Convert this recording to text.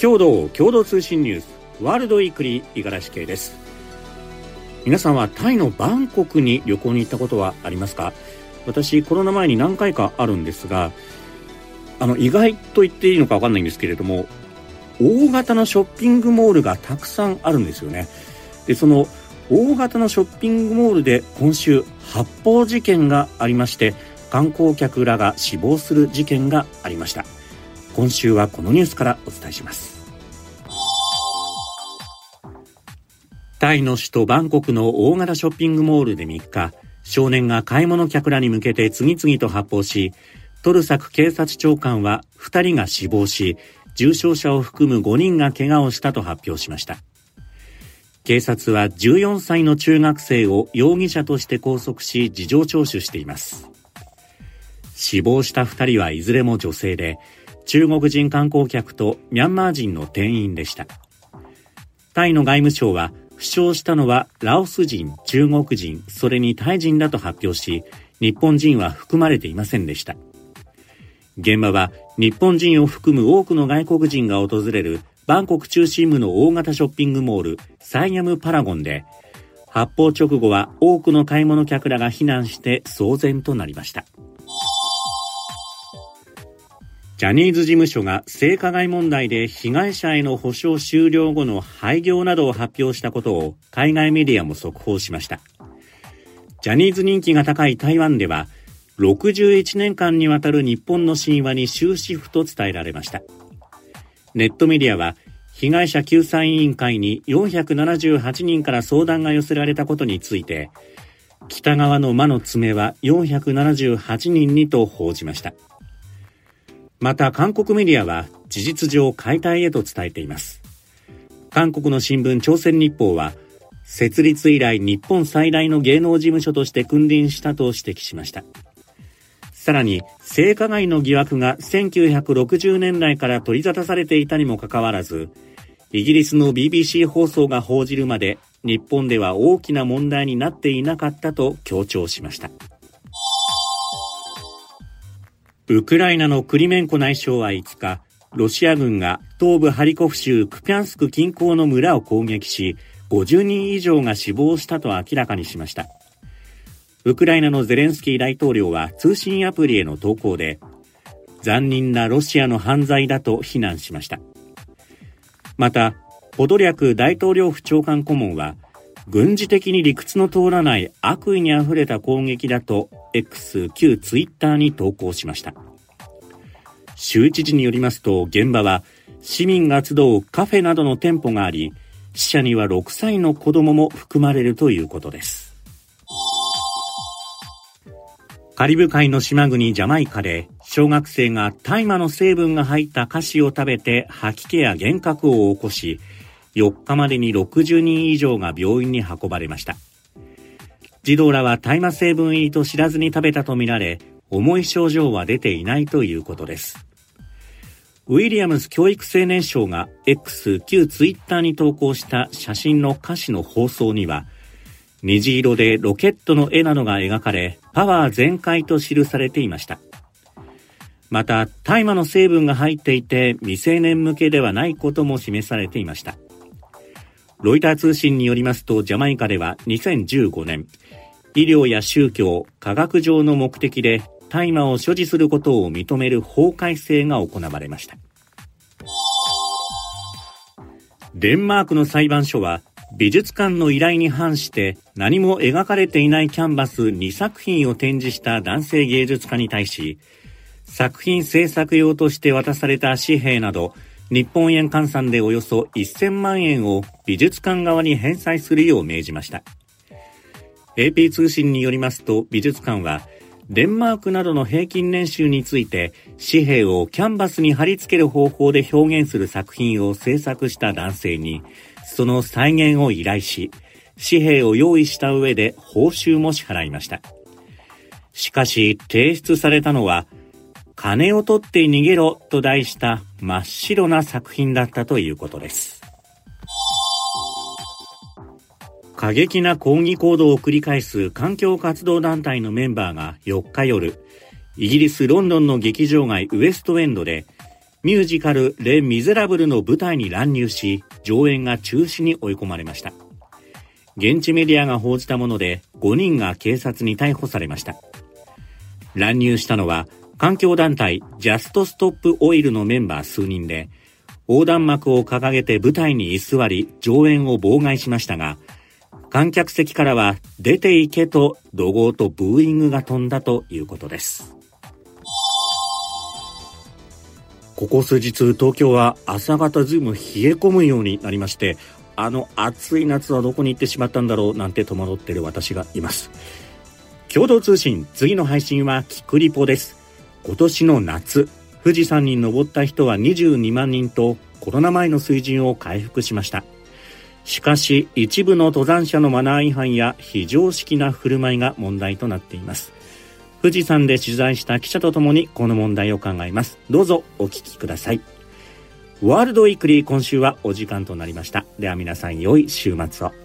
共同共同通信ニュースワールドウィークリー五十嵐圭です。皆さんはタイのバンコクに旅行に行ったことはありますか？私コロナ前に何回かあるんですがあの意外と言っていいのか分かんないんですけれども大型のショッピングモールがたくさんあるんですよね。でその大型のショッピングモールで今週発砲事件がありまして観光客らが死亡する事件がありました。今週はこのニュースからお伝えします。タイの首都バンコクの大型ショッピングモールで3日少年が買い物客らに向けて次々と発砲しトルサク警察長官は2人が死亡し重傷者を含む5人が怪我をしたと発表しました。警察は14歳の中学生を容疑者として拘束し事情聴取しています。死亡した2人はいずれも女性で中国人観光客とミャンマー人の店員でした。タイの外務省は負傷したのはラオス人、中国人、それにタイ人だと発表し日本人は含まれていませんでした。現場は日本人を含む多くの外国人が訪れるバンコク中心部の大型ショッピングモールサイアムパラゴンで発砲直後は多くの買い物客らが避難して騒然となりました。ジャニーズ事務所が性加害問題で被害者への補償終了後の廃業などを発表したことを海外メディアも速報しました。ジャニーズ人気が高い台湾では61年間にわたる日本の神話に終止符と伝えられました。ネットメディアは被害者救済委員会に478人から相談が寄せられたことについて北側の魔の爪は478人にと報じました。また韓国メディアは事実上解体へと伝えています韓国の新聞朝鮮日報は設立以来日本最大の芸能事務所として君臨したと指摘しましたさらに性加害の疑惑が1960年代から取り沙汰されていたにもかかわらず、イギリスの BBC 放送が報じるまで日本では大きな問題になっていなかったと強調しました。ウクライナのクリメンコ内相は5日、ロシア軍が東部ハリコフ州クピャンスク近郊の村を攻撃し、50人以上が死亡したと明らかにしました。ウクライナのゼレンスキー大統領は通信アプリへの投稿で、残忍なロシアの犯罪だと非難しました。また、ポドリャク大統領府長官顧問は、軍事的に理屈の通らない悪意にあふれた攻撃だと X 旧ツイッターに投稿しました。州知事によりますと現場は市民が集うカフェなどの店舗があり、死者には6歳の子供も含まれるということです。カリブ海の島国ジャマイカで小学生が大麻の成分が入った菓子を食べて吐き気や幻覚を起こし4日までに60人以上が病院に運ばれました児童らは大麻成分入りと知らずに食べたとみられ重い症状は出ていないということですウィリアムズ教育青年省が X 旧ツイッターに投稿した写真の歌詞の放送には虹色でロケットの絵などが描かれ、パワー全開と記されていました。また、大麻の成分が入っていて未成年向けではないことも示されていました。ロイター通信によりますと、ジャマイカでは2015年、医療や宗教、科学上の目的で大麻を所持することを認める法改正が行われました。デンマークの裁判所は美術館の依頼に反して何も描かれていないキャンバス2作品を展示した男性芸術家に対し、作品制作用として渡された紙幣など、日本円換算でおよそ1000万円を美術館側に返済するよう命じました。AP 通信によりますと、美術館は、デンマークなどの平均年収について、紙幣をキャンバスに貼り付ける方法で表現する作品を制作した男性に、その再現を依頼し、紙幣を用意した上で報酬も支払いました。しかし、提出されたのは、金を取って逃げろと題した真っ白な作品だったということです。過激な抗議行動を繰り返す環境活動団体のメンバーが4日夜、イギリス・ロンドンの劇場街ウエストエンドでミュージカルレ・ミゼラブルの舞台に乱入し、上演が中止に追い込まれました。現地メディアが報じたもので、5人が警察に逮捕されました。乱入したのは、環境団体ジャストストップオイルのメンバー数人で、横断幕を掲げて舞台に居座り、上演を妨害しましたが、観客席からは出ていけと怒号とブーイングが飛んだということです。ここ数日東京は朝方ずいぶん冷え込むようになりましてあの暑い夏はどこに行ってしまったんだろうなんて戸惑っている私がいます共同通信次の配信はキクリポです今年の夏富士山に登った人は22万人とコロナ前の水準を回復しましたしかし一部の登山者のマナー違反や非常識な振る舞いが問題となっています富士山で取材した記者とともにこの問題を考えます。どうぞお聞きください。ワールドウィークリー今週はお時間となりました。では皆さん良い週末を。